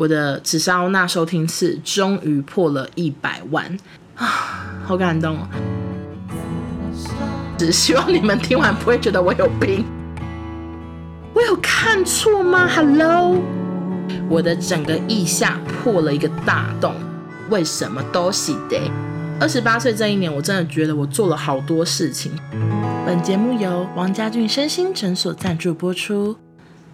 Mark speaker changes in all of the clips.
Speaker 1: 我的紫砂欧娜收听次终于破了一百万啊，好感动哦！只希望你们听完不会觉得我有病。我有看错吗？Hello，我的整个腋下破了一个大洞，为什么都是的？二十八岁这一年，我真的觉得我做了好多事情。本节目由王家俊身心诊所赞助播出，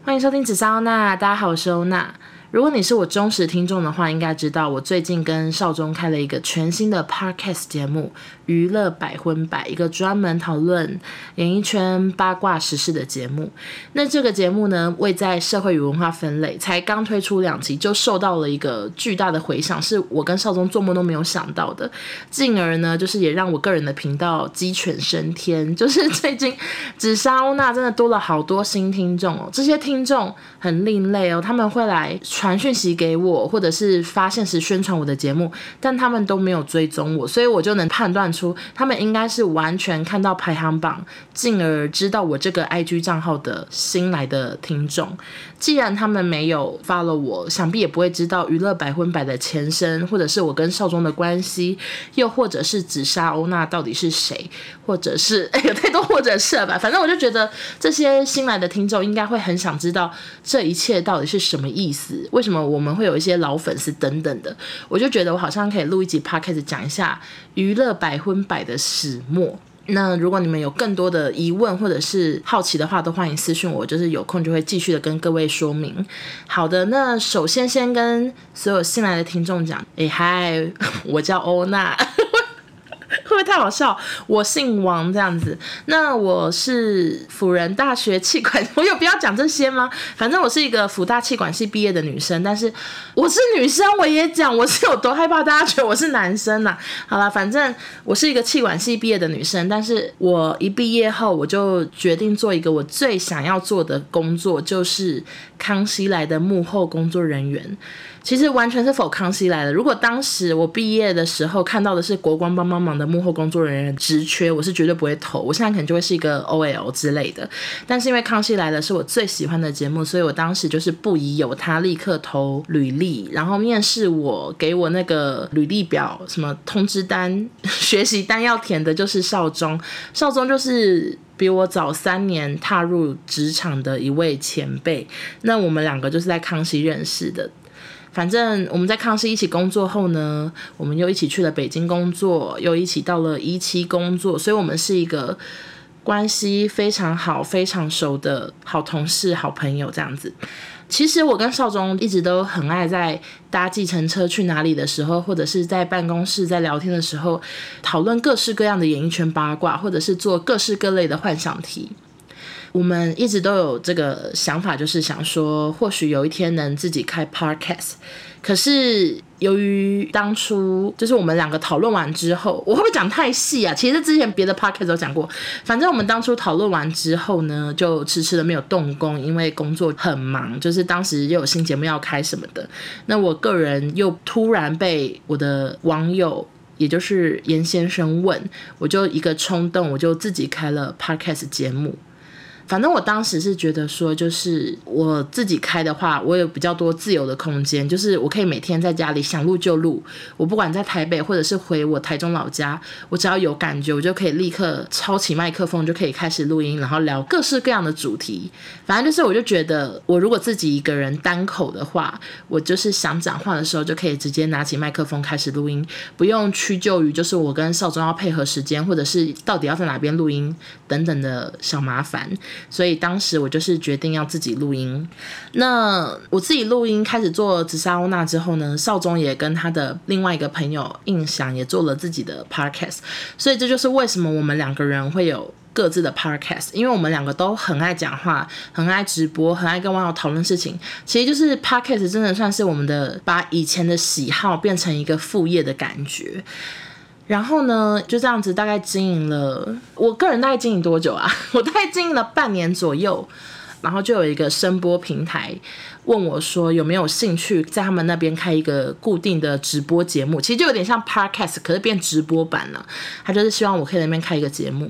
Speaker 1: 欢迎收听紫砂欧娜，大家好，我是欧娜。如果你是我忠实听众的话，应该知道我最近跟少中开了一个全新的 podcast 节目《娱乐百分百》，一个专门讨论演艺圈八卦时事的节目。那这个节目呢，位在社会与文化分类，才刚推出两集就受到了一个巨大的回响，是我跟少中做梦都没有想到的。进而呢，就是也让我个人的频道鸡犬升天，就是最近紫砂欧娜真的多了好多新听众哦，这些听众很另类哦，他们会来。传讯息给我，或者是发现时宣传我的节目，但他们都没有追踪我，所以我就能判断出他们应该是完全看到排行榜，进而知道我这个 IG 账号的新来的听众。既然他们没有 follow 我，想必也不会知道娱乐百分百的前身，或者是我跟少中的关系，又或者是紫砂欧娜到底是谁，或者是哎，有太多或者是了吧？反正我就觉得这些新来的听众应该会很想知道这一切到底是什么意思。为什么我们会有一些老粉丝等等的？我就觉得我好像可以录一集 podcast 讲一下娱乐百分百的始末。那如果你们有更多的疑问或者是好奇的话，都欢迎私信我，就是有空就会继续的跟各位说明。好的，那首先先跟所有新来的听众讲，哎嗨，我叫欧娜。会不会太好笑？我姓王这样子。那我是辅仁大学气管，我有必要讲这些吗？反正我是一个辅大气管系毕业的女生，但是我是女生，我也讲我是有多害怕大家觉得 我是男生呐、好了，反正我是一个气管系毕业的女生，但是我一毕业后我就决定做一个我最想要做的工作，就是康熙来的幕后工作人员。其实完全是否康熙来的。如果当时我毕业的时候看到的是国光帮帮忙的幕幕后工作人员职缺，我是绝对不会投。我现在可能就会是一个 OL 之类的。但是因为康熙来了是我最喜欢的节目，所以我当时就是不疑有他，立刻投履历。然后面试我给我那个履历表，什么通知单、学习单要填的，就是少中。少中就是比我早三年踏入职场的一位前辈。那我们两个就是在康熙认识的。反正我们在康熙一起工作后呢，我们又一起去了北京工作，又一起到了一期工作，所以我们是一个关系非常好、非常熟的好同事、好朋友这样子。其实我跟少中一直都很爱在搭计程车去哪里的时候，或者是在办公室在聊天的时候，讨论各式各样的演艺圈八卦，或者是做各式各类的幻想题。我们一直都有这个想法，就是想说，或许有一天能自己开 podcast。可是由于当初就是我们两个讨论完之后，我会不会讲太细啊？其实之前别的 podcast 都讲过。反正我们当初讨论完之后呢，就迟迟的没有动工，因为工作很忙，就是当时又有新节目要开什么的。那我个人又突然被我的网友，也就是严先生问，我就一个冲动，我就自己开了 podcast 节目。反正我当时是觉得说，就是我自己开的话，我有比较多自由的空间，就是我可以每天在家里想录就录。我不管在台北或者是回我台中老家，我只要有感觉，我就可以立刻抄起麦克风，就可以开始录音，然后聊各式各样的主题。反正就是，我就觉得我如果自己一个人单口的话，我就是想讲话的时候就可以直接拿起麦克风开始录音，不用屈就于就是我跟少中要配合时间，或者是到底要在哪边录音等等的小麻烦。所以当时我就是决定要自己录音。那我自己录音开始做紫砂欧娜之后呢，少中也跟他的另外一个朋友印象也做了自己的 podcast。所以这就是为什么我们两个人会有各自的 podcast，因为我们两个都很爱讲话，很爱直播，很爱跟网友讨论事情。其实就是 podcast 真的算是我们的把以前的喜好变成一个副业的感觉。然后呢，就这样子大概经营了，我个人大概经营多久啊？我大概经营了半年左右，然后就有一个声播平台问我说有没有兴趣在他们那边开一个固定的直播节目，其实就有点像 podcast，可是变直播版了。他就是希望我可以那边开一个节目。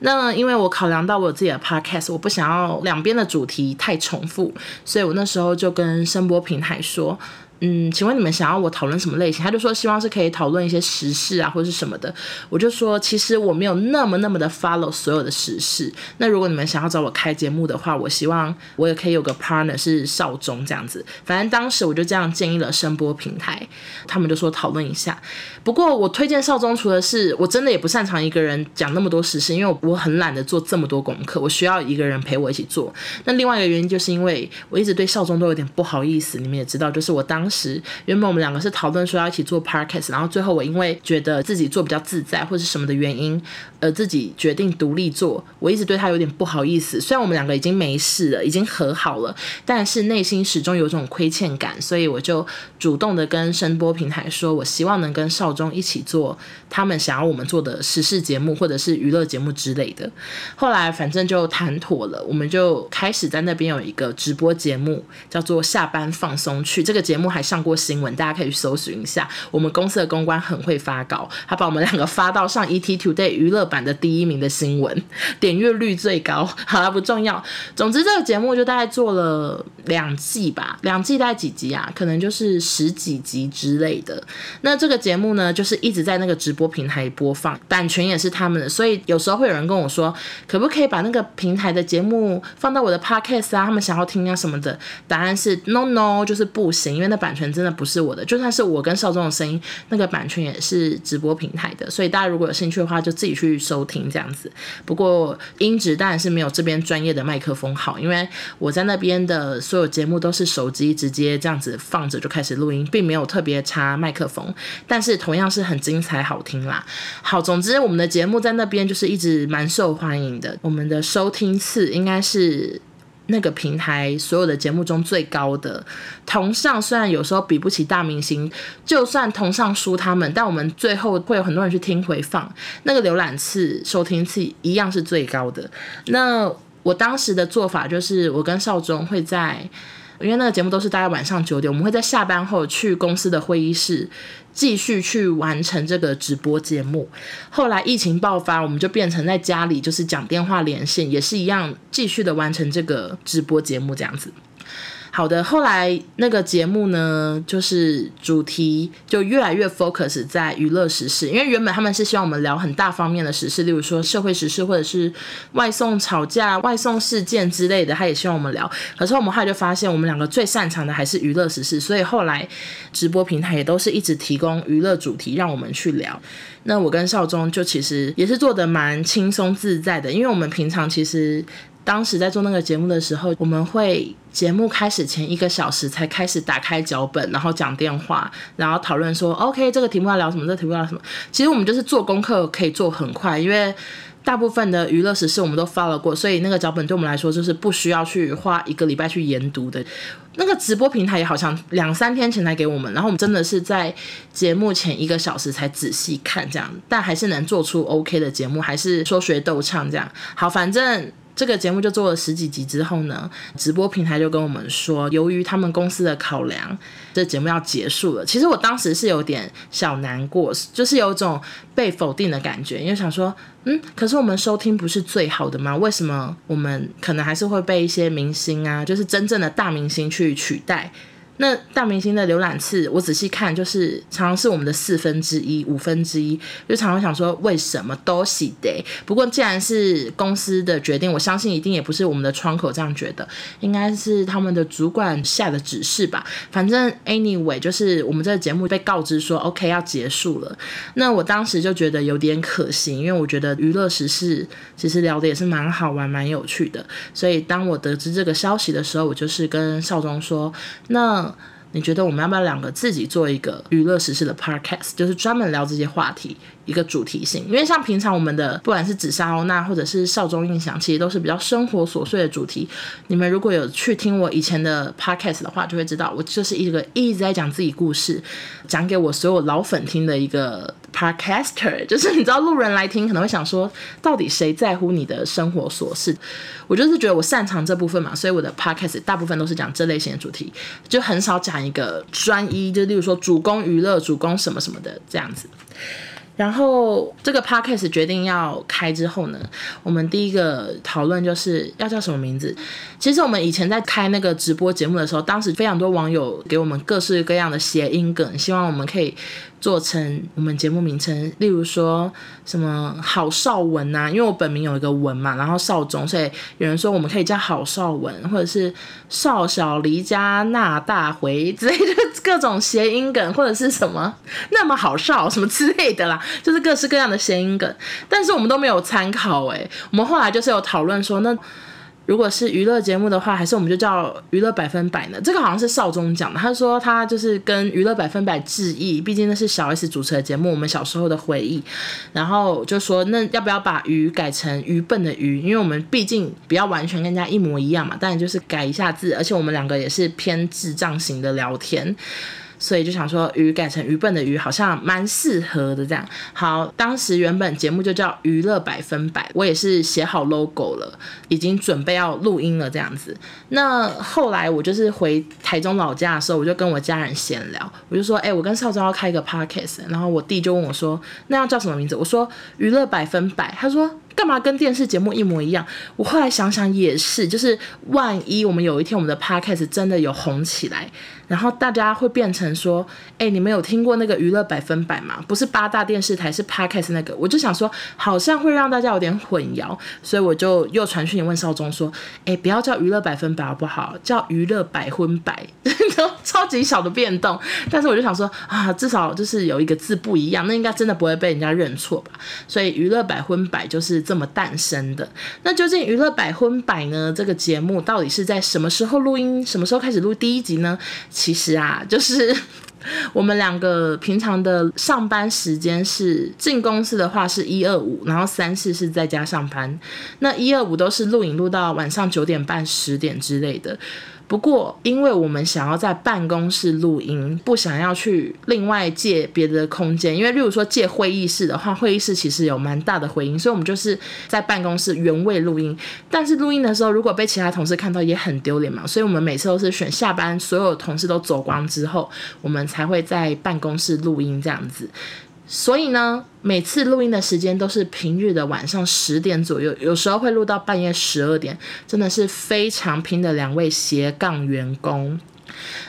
Speaker 1: 那因为我考量到我有自己的 podcast，我不想要两边的主题太重复，所以我那时候就跟声播平台说。嗯，请问你们想要我讨论什么类型？他就说希望是可以讨论一些时事啊，或者是什么的。我就说其实我没有那么那么的 follow 所有的时事。那如果你们想要找我开节目的话，我希望我也可以有个 partner 是少中这样子。反正当时我就这样建议了声波平台，他们就说讨论一下。不过我推荐少中，除了是我真的也不擅长一个人讲那么多时事，因为我很懒得做这么多功课，我需要一个人陪我一起做。那另外一个原因就是因为我一直对少中都有点不好意思，你们也知道，就是我当。当时原本我们两个是讨论说要一起做 podcast，然后最后我因为觉得自己做比较自在或者什么的原因，呃，自己决定独立做。我一直对他有点不好意思，虽然我们两个已经没事了，已经和好了，但是内心始终有种亏欠感，所以我就主动的跟声波平台说，我希望能跟少中一起做他们想要我们做的时事节目或者是娱乐节目之类的。后来反正就谈妥了，我们就开始在那边有一个直播节目，叫做下班放松去。这个节目还还上过新闻，大家可以去搜寻一下。我们公司的公关很会发稿，他把我们两个发到上 ET Today 娱乐版的第一名的新闻，点阅率最高。好了，不重要。总之，这个节目就大概做了两季吧，两季大概几集啊？可能就是十几集之类的。那这个节目呢，就是一直在那个直播平台播放，版权也是他们的，所以有时候会有人跟我说，可不可以把那个平台的节目放到我的 Podcast 啊？他们想要听啊什么的。答案是 No No，就是不行，因为那版。版权真的不是我的，就算是我跟少中的声音，那个版权也是直播平台的，所以大家如果有兴趣的话，就自己去收听这样子。不过音质当然是没有这边专业的麦克风好，因为我在那边的所有节目都是手机直接这样子放着就开始录音，并没有特别插麦克风，但是同样是很精彩好听啦。好，总之我们的节目在那边就是一直蛮受欢迎的，我们的收听次应该是。那个平台所有的节目中最高的同上，虽然有时候比不起大明星，就算同上输他们，但我们最后会有很多人去听回放，那个浏览次、收听次一样是最高的。那我当时的做法就是，我跟少中会在。因为那个节目都是大概晚上九点，我们会在下班后去公司的会议室继续去完成这个直播节目。后来疫情爆发，我们就变成在家里就是讲电话连线，也是一样继续的完成这个直播节目这样子。好的，后来那个节目呢，就是主题就越来越 focus 在娱乐时事，因为原本他们是希望我们聊很大方面的时事，例如说社会时事或者是外送吵架、外送事件之类的，他也希望我们聊。可是我们后来就发现，我们两个最擅长的还是娱乐时事，所以后来直播平台也都是一直提供娱乐主题让我们去聊。那我跟少中就其实也是做得蛮轻松自在的，因为我们平常其实。当时在做那个节目的时候，我们会节目开始前一个小时才开始打开脚本，然后讲电话，然后讨论说，OK，这个题目要聊什么？这个题目要聊什么？其实我们就是做功课可以做很快，因为大部分的娱乐时事我们都 follow 过，所以那个脚本对我们来说就是不需要去花一个礼拜去研读的。那个直播平台也好像两三天前才给我们，然后我们真的是在节目前一个小时才仔细看这样，但还是能做出 OK 的节目，还是说学逗唱这样。好，反正。这个节目就做了十几集之后呢，直播平台就跟我们说，由于他们公司的考量，这节目要结束了。其实我当时是有点小难过，就是有种被否定的感觉，因为想说，嗯，可是我们收听不是最好的吗？为什么我们可能还是会被一些明星啊，就是真正的大明星去取代？那大明星的浏览次，我仔细看，就是常常是我们的四分之一、五分之一，就常常想说，为什么都是的？不过既然是公司的决定，我相信一定也不是我们的窗口这样觉得，应该是他们的主管下的指示吧。反正 anyway，就是我们这个节目被告知说 OK 要结束了。那我当时就觉得有点可惜，因为我觉得娱乐时事其实聊的也是蛮好玩、蛮有趣的。所以当我得知这个消息的时候，我就是跟少中说，那。你觉得我们要不要两个自己做一个娱乐时事的 podcast，就是专门聊这些话题？一个主题性，因为像平常我们的不管是紫砂欧娜或者是少中印象，其实都是比较生活琐碎的主题。你们如果有去听我以前的 podcast 的话，就会知道我就是一个一直在讲自己故事，讲给我所有老粉听的一个 podcaster。就是你知道路人来听可能会想说，到底谁在乎你的生活琐事？我就是觉得我擅长这部分嘛，所以我的 podcast 大部分都是讲这类型的主题，就很少讲一个专一，就例如说主攻娱乐、主攻什么什么的这样子。然后这个 podcast 决定要开之后呢，我们第一个讨论就是要叫什么名字。其实我们以前在开那个直播节目的时候，当时非常多网友给我们各式各样的谐音梗，希望我们可以做成我们节目名称，例如说什么郝邵文呐，因为我本名有一个文嘛，然后少中，所以有人说我们可以叫郝邵文，或者是少小离家那大回之类的各种谐音梗，或者是什么那么好少什么之类的啦。就是各式各样的谐音梗，但是我们都没有参考诶，我们后来就是有讨论说，那如果是娱乐节目的话，还是我们就叫娱乐百分百呢？这个好像是少宗讲的，他说他就是跟娱乐百分百致意，毕竟那是小 S 主持的节目，我们小时候的回忆。然后就说那要不要把愚改成愚笨的愚？因为我们毕竟不要完全跟人家一模一样嘛，但就是改一下字，而且我们两个也是偏智障型的聊天。所以就想说，愚改成愚笨的愚，好像蛮适合的这样。好，当时原本节目就叫娱乐百分百，我也是写好 logo 了，已经准备要录音了这样子。那后来我就是回台中老家的时候，我就跟我家人闲聊，我就说，哎、我跟少宗要开一个 podcast，然后我弟就问我说，那要叫什么名字？我说娱乐百分百，他说。干嘛跟电视节目一模一样？我后来想想也是，就是万一我们有一天我们的 podcast 真的有红起来，然后大家会变成说，哎、你们有听过那个娱乐百分百吗？不是八大电视台，是 podcast 那个。我就想说，好像会让大家有点混淆，所以我就又传讯问少宗说，哎、不要叫娱乐百分百好不好？叫娱乐百分百，超级小的变动。但是我就想说啊，至少就是有一个字不一样，那应该真的不会被人家认错吧？所以娱乐百分百就是。这么诞生的。那究竟娱乐百分百呢？这个节目到底是在什么时候录音？什么时候开始录第一集呢？其实啊，就是我们两个平常的上班时间是进公司的话是一二五，然后三四是在家上班。那一二五都是录影录到晚上九点半、十点之类的。不过，因为我们想要在办公室录音，不想要去另外借别的空间，因为例如说借会议室的话，会议室其实有蛮大的回音，所以我们就是在办公室原位录音。但是录音的时候，如果被其他同事看到，也很丢脸嘛，所以我们每次都是选下班所有同事都走光之后，我们才会在办公室录音这样子。所以呢，每次录音的时间都是平日的晚上十点左右，有时候会录到半夜十二点，真的是非常拼的两位斜杠员工。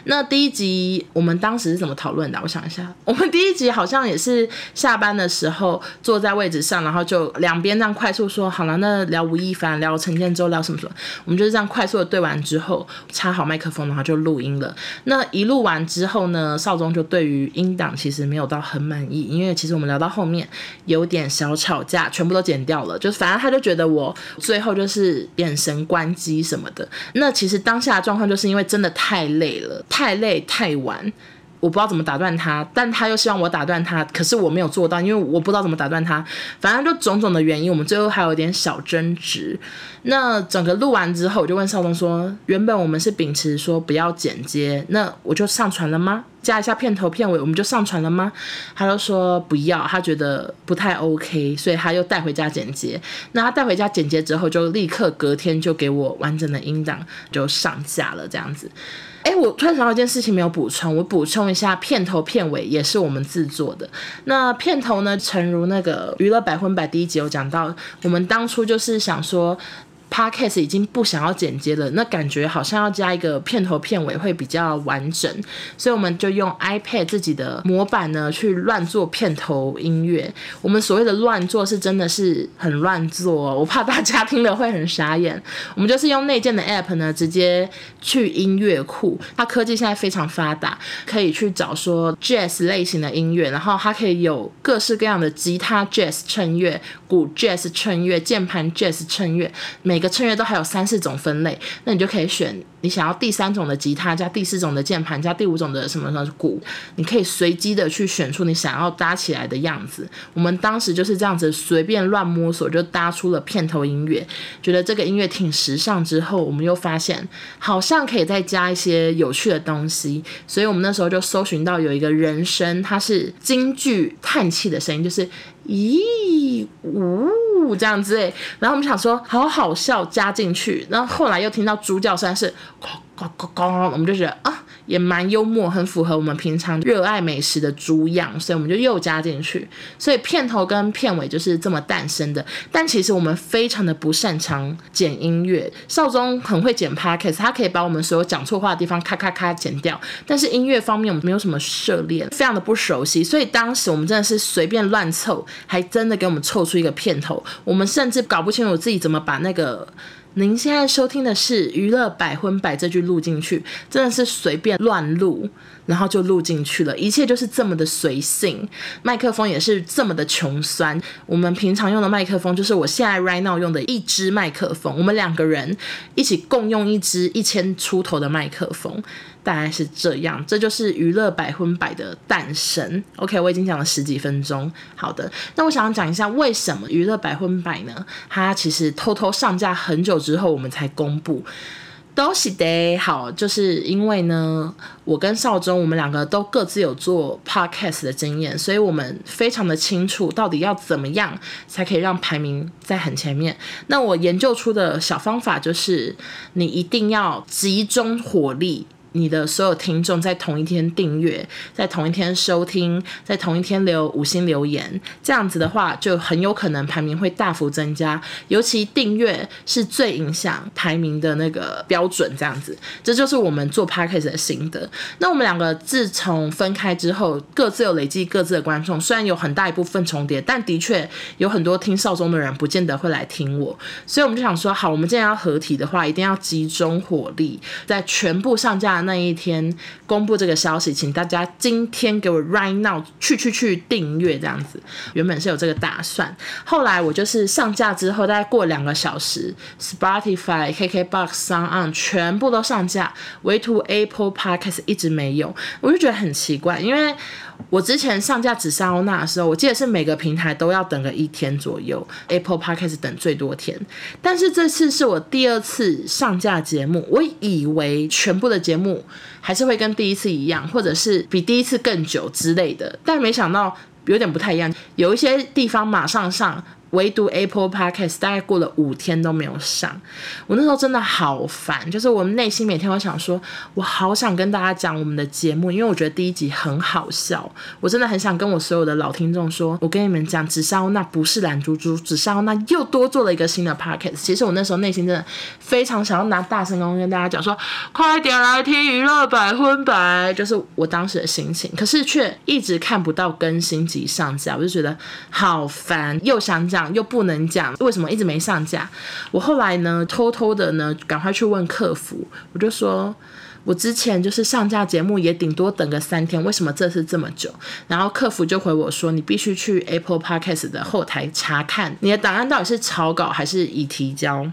Speaker 1: 那第一集我们当时是怎么讨论的？我想一下，我们第一集好像也是下班的时候坐在位置上，然后就两边这样快速说好了，那聊吴亦凡，聊陈建州，聊什么什么，我们就是这样快速的对完之后，插好麦克风，然后就录音了。那一录完之后呢，少宗就对于音档其实没有到很满意，因为其实我们聊到后面有点小吵架，全部都剪掉了，就反正他就觉得我最后就是眼神关机什么的。那其实当下的状况就是因为真的太累。太累太晚，我不知道怎么打断他，但他又希望我打断他，可是我没有做到，因为我不知道怎么打断他。反正就种种的原因，我们最后还有点小争执。那整个录完之后，我就问少东说：“原本我们是秉持说不要剪接，那我就上传了吗？加一下片头片尾，我们就上传了吗？”他就说不要，他觉得不太 OK，所以他又带回家剪接。那他带回家剪接之后，就立刻隔天就给我完整的音档就上架了，这样子。哎，我突然想到一件事情没有补充，我补充一下，片头片尾也是我们制作的。那片头呢，诚如那个娱乐百分百第一集有讲到，我们当初就是想说。Podcast 已经不想要剪接了，那感觉好像要加一个片头片尾会比较完整，所以我们就用 iPad 自己的模板呢去乱做片头音乐。我们所谓的乱做是真的是很乱做，我怕大家听了会很傻眼。我们就是用内建的 App 呢，直接去音乐库，它科技现在非常发达，可以去找说 Jazz 类型的音乐，然后它可以有各式各样的吉他 Jazz 衬乐、鼓 Jazz 衬乐、键盘 Jazz 衬乐，每每个衬乐都还有三四种分类，那你就可以选你想要第三种的吉他，加第四种的键盘，加第五种的什么什么鼓，你可以随机的去选出你想要搭起来的样子。我们当时就是这样子随便乱摸索，就搭出了片头音乐，觉得这个音乐挺时尚。之后我们又发现好像可以再加一些有趣的东西，所以我们那时候就搜寻到有一个人声，它是京剧叹气的声音，就是。咦，呜，这样子诶，然后我们想说好好笑，加进去，然后后来又听到猪叫声是，咕咕咕咕，我们就觉得啊。也蛮幽默，很符合我们平常热爱美食的猪样，所以我们就又加进去。所以片头跟片尾就是这么诞生的。但其实我们非常的不擅长剪音乐，少宗很会剪 p o c a s t 他可以把我们所有讲错话的地方咔咔咔剪掉。但是音乐方面我们没有什么涉猎，非常的不熟悉，所以当时我们真的是随便乱凑，还真的给我们凑出一个片头。我们甚至搞不清楚自己怎么把那个。您现在收听的是《娱乐百分百》这句录进去，真的是随便乱录，然后就录进去了，一切就是这么的随性。麦克风也是这么的穷酸。我们平常用的麦克风就是我现在 right now 用的一支麦克风，我们两个人一起共用一支一千出头的麦克风。大概是这样，这就是娱乐百分百的诞生。OK，我已经讲了十几分钟。好的，那我想讲一下为什么娱乐百分百呢？它其实偷偷上架很久之后，我们才公布。都是的，好，就是因为呢，我跟少中我们两个都各自有做 podcast 的经验，所以我们非常的清楚到底要怎么样才可以让排名在很前面。那我研究出的小方法就是，你一定要集中火力。你的所有听众在同一天订阅，在同一天收听，在同一天留五星留言，这样子的话就很有可能排名会大幅增加。尤其订阅是最影响排名的那个标准，这样子，这就是我们做 podcast 的心得。那我们两个自从分开之后，各自有累积各自的观众，虽然有很大一部分重叠，但的确有很多听少宗的人不见得会来听我，所以我们就想说，好，我们既然要合体的话，一定要集中火力，在全部上架。那一天公布这个消息，请大家今天给我 right now 去去去订阅这样子。原本是有这个打算，后来我就是上架之后，大概过两个小时，Spotify、KKBox、s o n On 全部都上架，唯独 Apple Podcast 一直没有，我就觉得很奇怪，因为。我之前上架紫砂欧娜的时候，我记得是每个平台都要等个一天左右，Apple Podcast 等最多天。但是这次是我第二次上架节目，我以为全部的节目还是会跟第一次一样，或者是比第一次更久之类的，但没想到有点不太一样，有一些地方马上上。唯独 Apple Podcast 大概过了五天都没有上，我那时候真的好烦，就是我内心每天会想说，我好想跟大家讲我们的节目，因为我觉得第一集很好笑，我真的很想跟我所有的老听众说，我跟你们讲，紫砂欧娜不是懒猪猪，紫砂欧娜又多做了一个新的 Podcast。其实我那时候内心真的非常想要拿大声公跟大家讲说，快点来听娱乐百分百，就是我当时的心情，可是却一直看不到更新及上架，我就觉得好烦，又想讲讲。又不能讲，为什么一直没上架？我后来呢，偷偷的呢，赶快去问客服，我就说，我之前就是上架节目也顶多等个三天，为什么这次这么久？然后客服就回我说，你必须去 Apple Podcast 的后台查看你的档案到底是草稿还是已提交。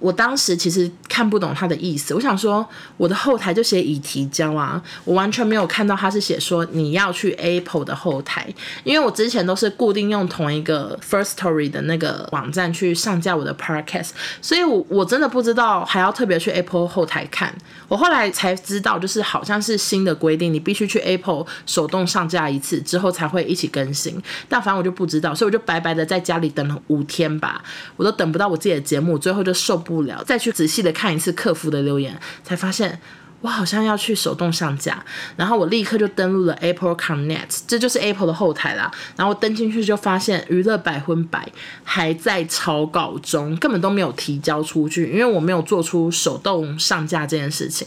Speaker 1: 我当时其实看不懂他的意思，我想说我的后台就写已提交啊，我完全没有看到他是写说你要去 Apple 的后台，因为我之前都是固定用同一个 First Story 的那个网站去上架我的 Podcast，所以我我真的不知道还要特别去 Apple 后台看，我后来才知道就是好像是新的规定，你必须去 Apple 手动上架一次之后才会一起更新，但反正我就不知道，所以我就白白的在家里等了五天吧，我都等不到我自己的节目，最后就受。不了，再去仔细的看一次客服的留言，才发现。我好像要去手动上架，然后我立刻就登录了 Apple Connect，这就是 Apple 的后台啦。然后我登进去就发现娱乐百分百还在草稿中，根本都没有提交出去，因为我没有做出手动上架这件事情。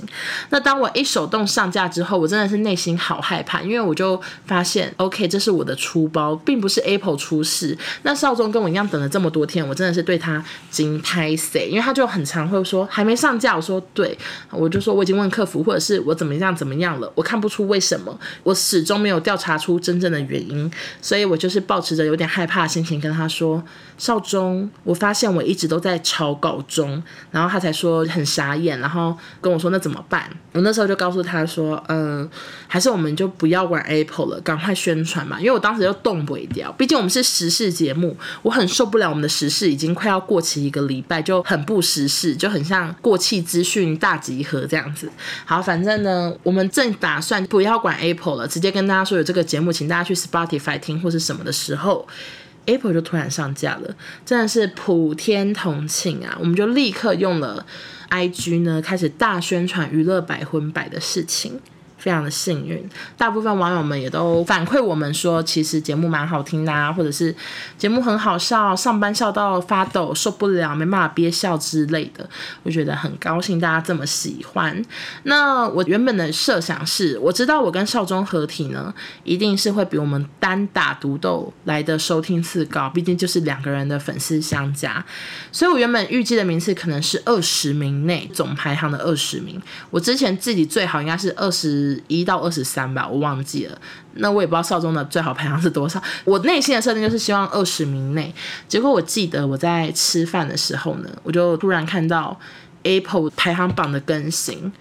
Speaker 1: 那当我一手动上架之后，我真的是内心好害怕，因为我就发现，OK，这是我的出包，并不是 Apple 出事。那少宗跟我一样等了这么多天，我真的是对他惊拍死，因为他就很常会说还没上架，我说对，我就说我已经问客。客服或者是我怎么样怎么样了，我看不出为什么，我始终没有调查出真正的原因，所以我就是抱持着有点害怕的心情跟他说：“少中，我发现我一直都在草稿中。”然后他才说很傻眼，然后跟我说：“那怎么办？”我那时候就告诉他说：“嗯，还是我们就不要玩 Apple 了，赶快宣传嘛。”因为我当时就动不掉，毕竟我们是时事节目，我很受不了我们的时事已经快要过期一个礼拜，就很不时事，就很像过气资讯大集合这样子。好，反正呢，我们正打算不要管 Apple 了，直接跟大家说有这个节目，请大家去 Spotify 听或是什么的时候 Apple 就突然上架了，真的是普天同庆啊！我们就立刻用了 IG 呢，开始大宣传娱乐百分百的事情。非常的幸运，大部分网友们也都反馈我们说，其实节目蛮好听的啊，或者是节目很好笑，上班笑到发抖，受不了，没办法憋笑之类的。我觉得很高兴大家这么喜欢。那我原本的设想是，我知道我跟少中合体呢，一定是会比我们单打独斗来的收听次高，毕竟就是两个人的粉丝相加。所以我原本预计的名次可能是二十名内，总排行的二十名。我之前自己最好应该是二十。一到二十三吧，我忘记了。那我也不知道少中的最好排行是多少。我内心的设定就是希望二十名内。结果我记得我在吃饭的时候呢，我就突然看到 Apple 排行榜的更新，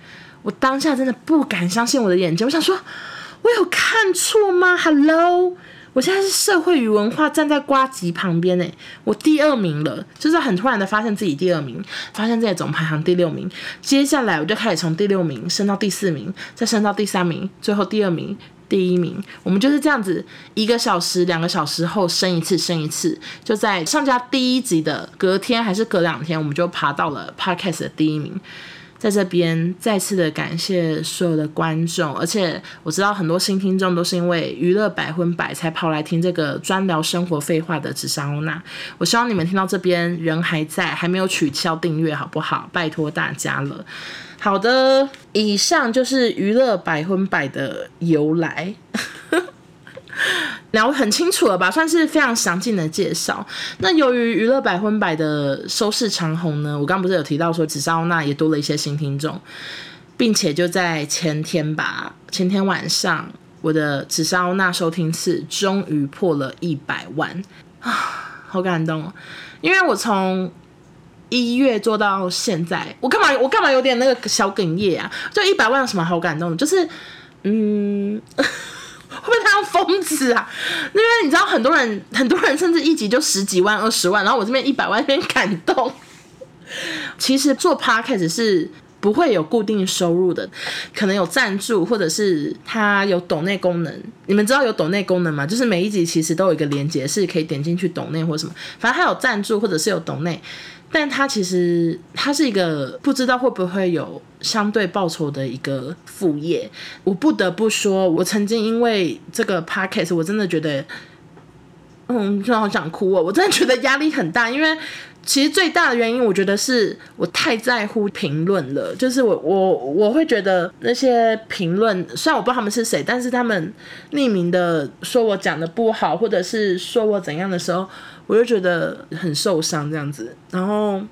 Speaker 1: 我当下真的不敢相信我的眼睛。我想说，我有看错吗？Hello。我现在是社会与文化站在瓜吉旁边诶，我第二名了，就是很突然的发现自己第二名，发现自己总排行第六名。接下来我就开始从第六名升到第四名，再升到第三名，最后第二名、第一名。我们就是这样子，一个小时、两个小时后升一次，升一次，就在上架第一集的隔天还是隔两天，我们就爬到了 Podcast 的第一名。在这边再次的感谢所有的观众，而且我知道很多新听众都是因为娱乐百分百才跑来听这个专聊生活废话的紫砂欧娜。我希望你们听到这边人还在，还没有取消订阅，好不好？拜托大家了。好的，以上就是娱乐百分百的由来。聊很清楚了吧，算是非常详尽的介绍。那由于娱乐百分百的收视长虹呢，我刚不是有提到说紫砂欧娜也多了一些新听众，并且就在前天吧，前天晚上，我的紫砂欧娜收听次终于破了一百万啊，好感动！因为我从一月做到现在，我干嘛我干嘛有点那个小哽咽啊？就一百万有什么好感动的？就是嗯。会不会他像疯子啊？因为你知道，很多人，很多人甚至一集就十几万、二十万，然后我这边一百万，这边感动。其实做 podcast 是不会有固定收入的，可能有赞助，或者是它有抖内功能。你们知道有抖内功能吗？就是每一集其实都有一个连接，是可以点进去抖内或什么，反正它有赞助或者是有抖内。但他其实他是一个不知道会不会有相对报酬的一个副业。我不得不说，我曾经因为这个 podcast，我真的觉得，嗯，真的好想哭哦。我真的觉得压力很大，因为其实最大的原因，我觉得是我太在乎评论了。就是我我我会觉得那些评论，虽然我不知道他们是谁，但是他们匿名的说我讲的不好，或者是说我怎样的时候。我就觉得很受伤这样子，然后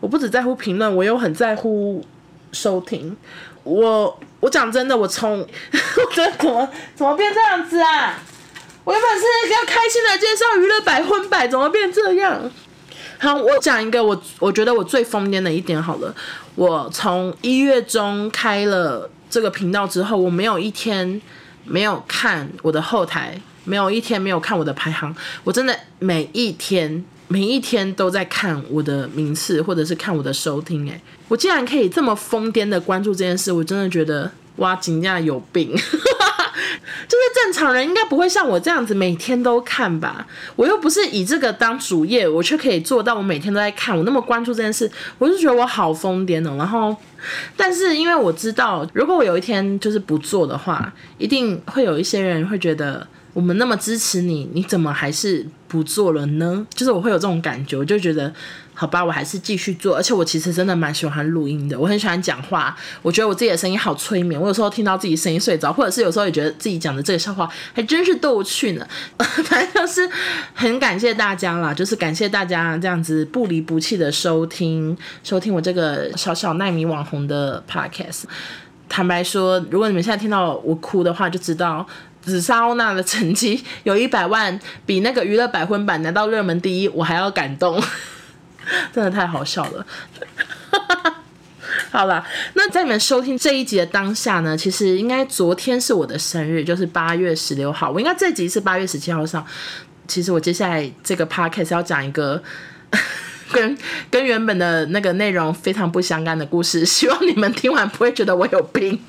Speaker 1: 我不只在乎评论，我又很在乎收听。我我讲真的，我从 我觉得怎么怎么变这样子啊？我原本是要开心的介绍娱乐百分百，怎么变这样？好，我讲一个我我觉得我最疯癫的一点好了。我从一月中开了这个频道之后，我没有一天没有看我的后台。没有一天没有看我的排行，我真的每一天每一天都在看我的名次，或者是看我的收听。哎，我竟然可以这么疯癫的关注这件事，我真的觉得哇，惊讶有病。就是正常人应该不会像我这样子每天都看吧？我又不是以这个当主业，我却可以做到我每天都在看，我那么关注这件事，我就觉得我好疯癫哦。然后，但是因为我知道，如果我有一天就是不做的话，一定会有一些人会觉得。我们那么支持你，你怎么还是不做了呢？就是我会有这种感觉，我就觉得好吧，我还是继续做。而且我其实真的蛮喜欢录音的，我很喜欢讲话，我觉得我自己的声音好催眠。我有时候听到自己声音睡着，或者是有时候也觉得自己讲的这个笑话还真是逗趣呢。反正就是很感谢大家啦，就是感谢大家这样子不离不弃的收听，收听我这个小小奈米网红的 podcast。坦白说，如果你们现在听到我哭的话，就知道。紫砂欧娜的成绩 有一百万，比那个娱乐百分百拿到热门第一，我还要感动，真的太好笑了。好了，那在你们收听这一集的当下呢，其实应该昨天是我的生日，就是八月十六号。我应该这集是八月十七号上。其实我接下来这个 podcast 要讲一个跟跟原本的那个内容非常不相干的故事，希望你们听完不会觉得我有病。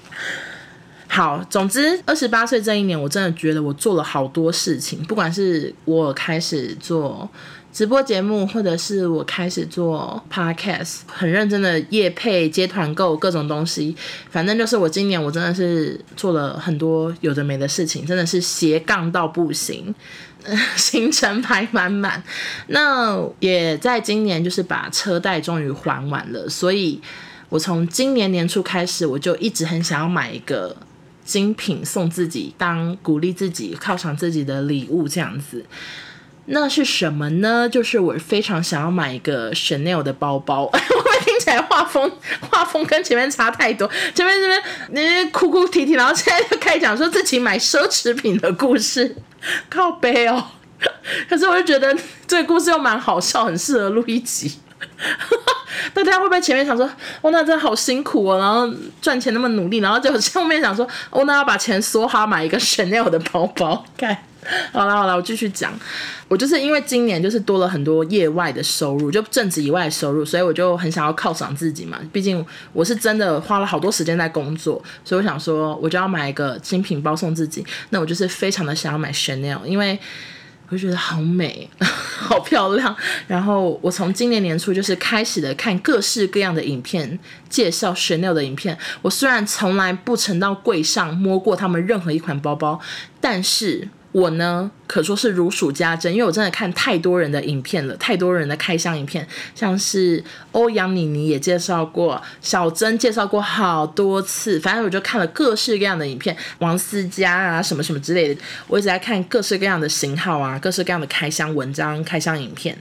Speaker 1: 好，总之二十八岁这一年，我真的觉得我做了好多事情，不管是我开始做直播节目，或者是我开始做 podcast，很认真的夜配接团购各种东西，反正就是我今年我真的是做了很多有的没的事情，真的是斜杠到不行，行程排满满。那也在今年就是把车贷终于还完了，所以我从今年年初开始，我就一直很想要买一个。精品送自己，当鼓励自己、犒赏自己的礼物，这样子，那是什么呢？就是我非常想要买一个 Chanel 的包包。我会听起来画风画风跟前面差太多？前面这边那哭哭啼啼，然后现在就开始讲说自己买奢侈品的故事，靠背哦。可是我就觉得这个故事又蛮好笑，很适合录一集。那 大家会不会前面想说，哦，那真的好辛苦哦，然后赚钱那么努力，然后就 后面想说，哦，那要把钱梭哈买一个 Chanel 的包包。看，好了好了，我继续讲。我就是因为今年就是多了很多业外的收入，就正职以外的收入，所以我就很想要犒赏自己嘛。毕竟我是真的花了好多时间在工作，所以我想说，我就要买一个精品包送自己。那我就是非常的想要买 Chanel，因为。我就觉得好美，好漂亮。然后我从今年年初就是开始的看各式各样的影片，介绍 Chanel 的影片。我虽然从来不曾到柜上摸过他们任何一款包包，但是。我呢，可说是如数家珍，因为我真的看太多人的影片了，太多人的开箱影片，像是欧阳妮妮也介绍过，小珍介绍过好多次，反正我就看了各式各样的影片，王思佳啊，什么什么之类的，我一直在看各式各样的型号啊，各式各样的开箱文章、开箱影片。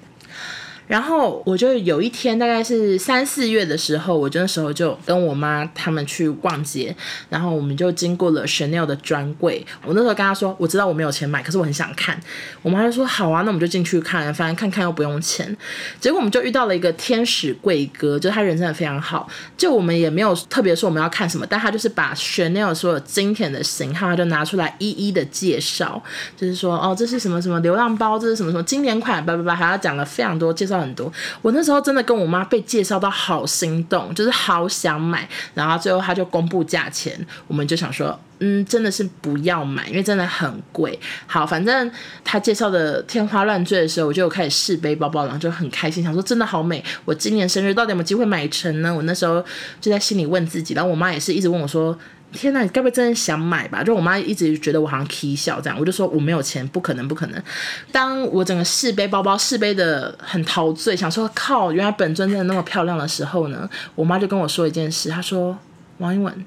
Speaker 1: 然后我就有一天，大概是三四月的时候，我那时候就跟我妈他们去逛街，然后我们就经过了 Chanel 的专柜。我那时候跟她说，我知道我没有钱买，可是我很想看。我妈就说好啊，那我们就进去看，反正看看又不用钱。结果我们就遇到了一个天使贵哥，就他人真的非常好，就我们也没有特别说我们要看什么，但他就是把 Chanel 所有经典的型号，他就拿出来一一的介绍，就是说哦，这是什么什么流浪包，这是什么什么经典款，叭叭叭，还要讲了非常多介绍。很多，我那时候真的跟我妈被介绍到好心动，就是好想买，然后最后他就公布价钱，我们就想说，嗯，真的是不要买，因为真的很贵。好，反正他介绍的天花乱坠的时候，我就开始试背包包，然后就很开心，想说真的好美，我今年生日到底有没有机会买成呢？我那时候就在心里问自己，然后我妈也是一直问我说。天呐，你该不会真的想买吧？就我妈一直觉得我好像起笑这样，我就说我没有钱，不可能，不可能。当我整个试背包包试背的很陶醉，想说靠，原来本尊真的那么漂亮的时候呢，我妈就跟我说一件事，她说王一文，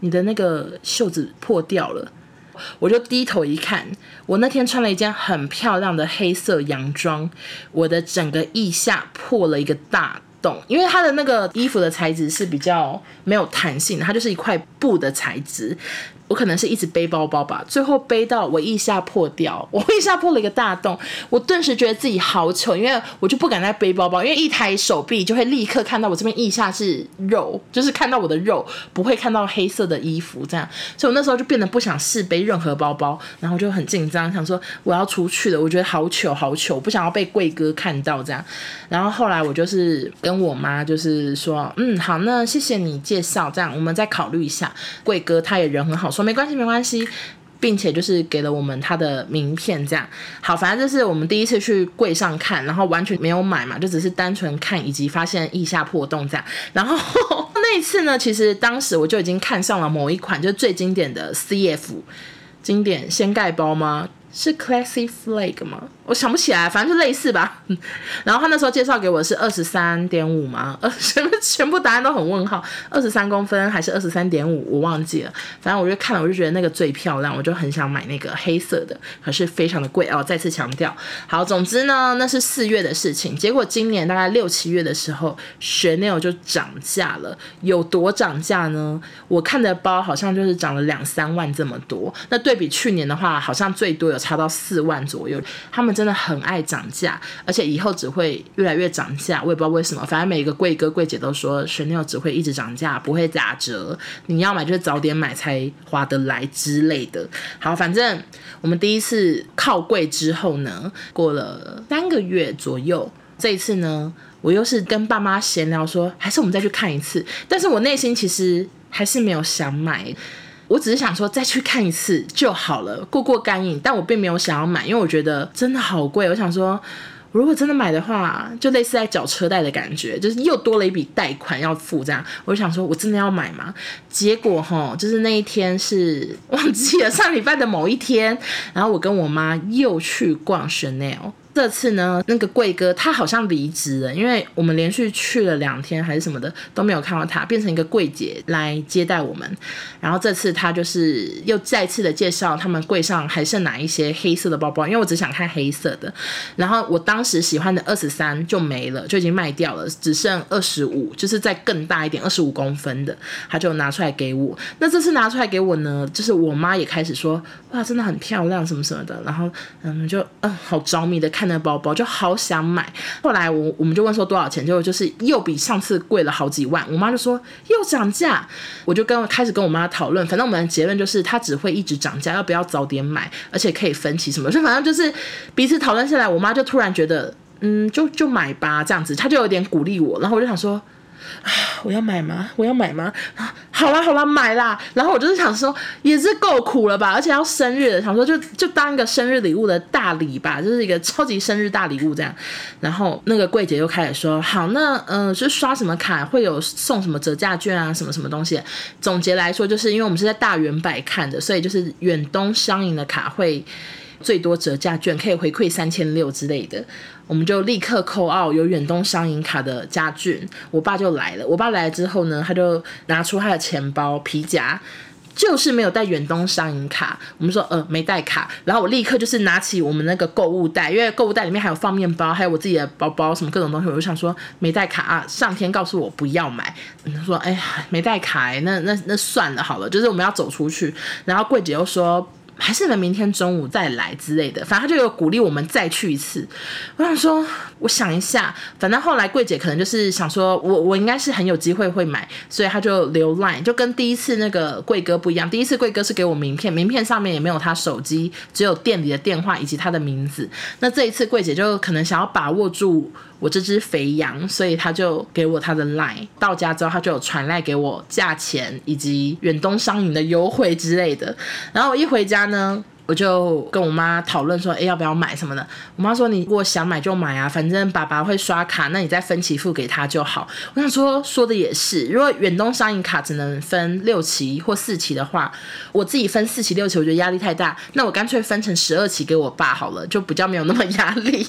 Speaker 1: 你的那个袖子破掉了。我就低头一看，我那天穿了一件很漂亮的黑色洋装，我的整个腋下破了一个大。因为它的那个衣服的材质是比较没有弹性，它就是一块布的材质。我可能是一直背包包吧，最后背到我腋下破掉，我腋下破了一个大洞，我顿时觉得自己好丑，因为我就不敢再背包包，因为一抬手臂就会立刻看到我这边腋下是肉，就是看到我的肉，不会看到黑色的衣服这样，所以我那时候就变得不想试背任何包包，然后就很紧张，想说我要出去了，我觉得好糗好糗，不想要被贵哥看到这样，然后后来我就是跟我妈就是说，嗯，好，那谢谢你介绍，这样我们再考虑一下，贵哥他也人很好。说没关系，没关系，并且就是给了我们他的名片，这样好。反正这是我们第一次去柜上看，然后完全没有买嘛，就只是单纯看以及发现腋下破洞这样。然后 那一次呢，其实当时我就已经看上了某一款，就是最经典的 CF 经典掀盖包吗？是 Classy Flag 吗？我想不起来，反正就类似吧。然后他那时候介绍给我是二十三点五吗？呃，全部全部答案都很问号，二十三公分还是二十三点五？我忘记了。反正我就看了，我就觉得那个最漂亮，我就很想买那个黑色的，可是非常的贵哦。再次强调，好，总之呢，那是四月的事情。结果今年大概六七月的时候，Chanel 就涨价了。有多涨价呢？我看的包好像就是涨了两三万这么多。那对比去年的话，好像最多有差到四万左右。他们真的很爱涨价，而且以后只会越来越涨价。我也不知道为什么，反正每个柜哥柜姐都说 Chanel 只会一直涨价，不会打折。你要买就是早点买才划得来之类的。好，反正我们第一次靠柜之后呢，过了三个月左右，这一次呢，我又是跟爸妈闲聊说，还是我们再去看一次。但是我内心其实还是没有想买。我只是想说再去看一次就好了，过过干瘾。但我并没有想要买，因为我觉得真的好贵。我想说，如果真的买的话，就类似在缴车贷的感觉，就是又多了一笔贷款要付这样。我就想说，我真的要买吗？结果齁，就是那一天是忘记了上礼拜的某一天，然后我跟我妈又去逛 Chanel。这次呢，那个贵哥他好像离职了，因为我们连续去了两天还是什么的都没有看到他，变成一个柜姐来接待我们。然后这次他就是又再次的介绍他们柜上还剩哪一些黑色的包包，因为我只想看黑色的。然后我当时喜欢的二十三就没了，就已经卖掉了，只剩二十五，就是再更大一点，二十五公分的，他就拿出来给我。那这次拿出来给我呢，就是我妈也开始说，哇，真的很漂亮，什么什么的。然后嗯，就嗯，好着迷的看。那包包就好想买，后来我我们就问说多少钱，结果就是又比上次贵了好几万。我妈就说又涨价，我就跟开始跟我妈讨论，反正我们的结论就是它只会一直涨价，要不要早点买，而且可以分期什么，所以反正就是彼此讨论下来，我妈就突然觉得，嗯，就就买吧这样子，她就有点鼓励我，然后我就想说。啊我要买吗？我要买吗？好啦好啦，买啦！然后我就是想说，也是够苦了吧，而且要生日的，想说就就当一个生日礼物的大礼吧，就是一个超级生日大礼物这样。然后那个柜姐又开始说，好，那嗯、呃，就刷什么卡会有送什么折价券啊，什么什么东西。总结来说，就是因为我们是在大圆百看的，所以就是远东商银的卡会。最多折价券可以回馈三千六之类的，我们就立刻扣奥有远东商银卡的家具。我爸就来了，我爸来了之后呢，他就拿出他的钱包皮夹，就是没有带远东商银卡。我们说呃没带卡，然后我立刻就是拿起我们那个购物袋，因为购物袋里面还有放面包，还有我自己的包包什么各种东西，我就想说没带卡啊，上天告诉我不要买。他说哎呀没带卡，那那那算了好了，就是我们要走出去，然后柜姐又说。还是能明天中午再来之类的，反正他就有鼓励我们再去一次。我想说，我想一下，反正后来柜姐可能就是想说我我应该是很有机会会买，所以他就留 line，就跟第一次那个柜哥不一样。第一次柜哥是给我名片，名片上面也没有他手机，只有店里的电话以及他的名字。那这一次柜姐就可能想要把握住。我这只肥羊，所以他就给我他的 line，到家之后他就有传赖给我价钱以及远东商银的优惠之类的。然后我一回家呢，我就跟我妈讨论说，哎，要不要买什么的？我妈说，你如果想买就买啊，反正爸爸会刷卡，那你再分期付给他就好。我想说，说的也是，如果远东商银卡只能分六期或四期的话，我自己分四期六期，我觉得压力太大，那我干脆分成十二期给我爸好了，就比较没有那么压力。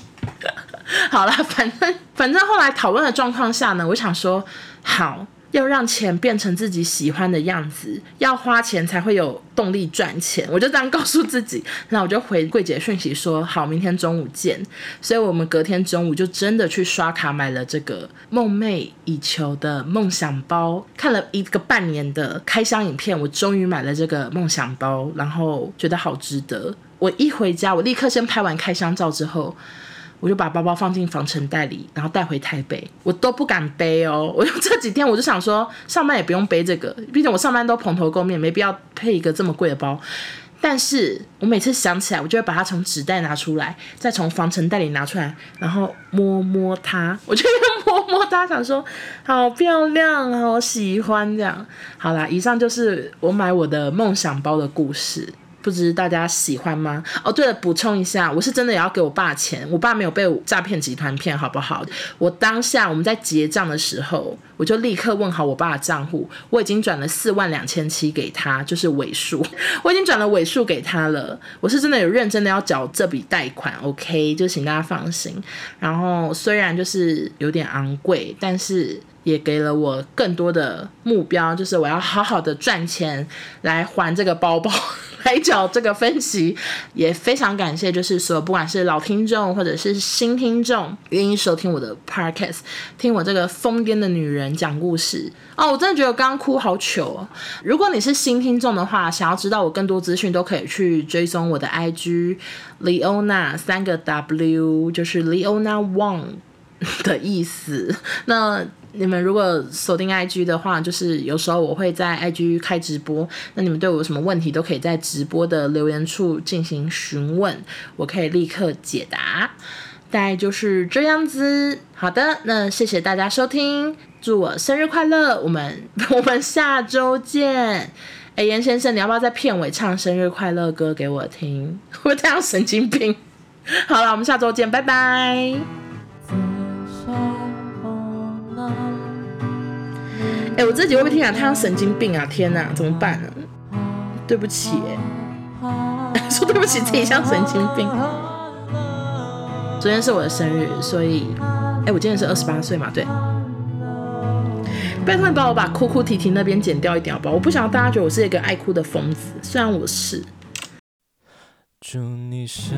Speaker 1: 好了，反正反正后来讨论的状况下呢，我想说，好，要让钱变成自己喜欢的样子，要花钱才会有动力赚钱，我就这样告诉自己。那我就回柜姐讯息说，好，明天中午见。所以我们隔天中午就真的去刷卡买了这个梦寐以求的梦想包，看了一个半年的开箱影片，我终于买了这个梦想包，然后觉得好值得。我一回家，我立刻先拍完开箱照之后。我就把包包放进防尘袋里，然后带回台北，我都不敢背哦。我用这几天我就想说，上班也不用背这个，毕竟我上班都蓬头垢面，没必要配一个这么贵的包。但是我每次想起来，我就会把它从纸袋拿出来，再从防尘袋里拿出来，然后摸摸它，我就摸摸它，想说好漂亮，好喜欢这样。好啦，以上就是我买我的梦想包的故事。不知大家喜欢吗？哦，对了，补充一下，我是真的也要给我爸钱，我爸没有被诈骗集团骗，好不好？我当下我们在结账的时候，我就立刻问好我爸的账户，我已经转了四万两千七给他，就是尾数，我已经转了尾数给他了。我是真的有认真的要缴这笔贷款，OK，就请大家放心。然后虽然就是有点昂贵，但是也给了我更多的目标，就是我要好好的赚钱来还这个包包。来缴这个分析，也非常感谢，就是所有，不管是老听众或者是新听众，愿意收听我的 podcast，听我这个疯癫的女人讲故事哦，我真的觉得我刚刚哭好糗哦。如果你是新听众的话，想要知道我更多资讯，都可以去追踪我的 IG Leona 三个 W，就是 Leona Wang 的意思。那你们如果锁定 IG 的话，就是有时候我会在 IG 开直播，那你们对我有什么问题都可以在直播的留言处进行询问，我可以立刻解答。大概就是这样子。好的，那谢谢大家收听，祝我生日快乐，我们 我们下周见。哎，严先生，你要不要在片尾唱生日快乐歌给我听？我太像神经病。好了，我们下周见，拜拜。哎，我自己会不会听起来太像神经病啊？天哪，怎么办呢？对不起，说对不起自己像神经病。昨天是我的生日，所以，哎，我今年是二十八岁嘛？对。拜托你帮我把哭哭啼啼那边剪掉一点好不好？我不想要大家觉得我是一个爱哭的疯子，虽然我是。祝你生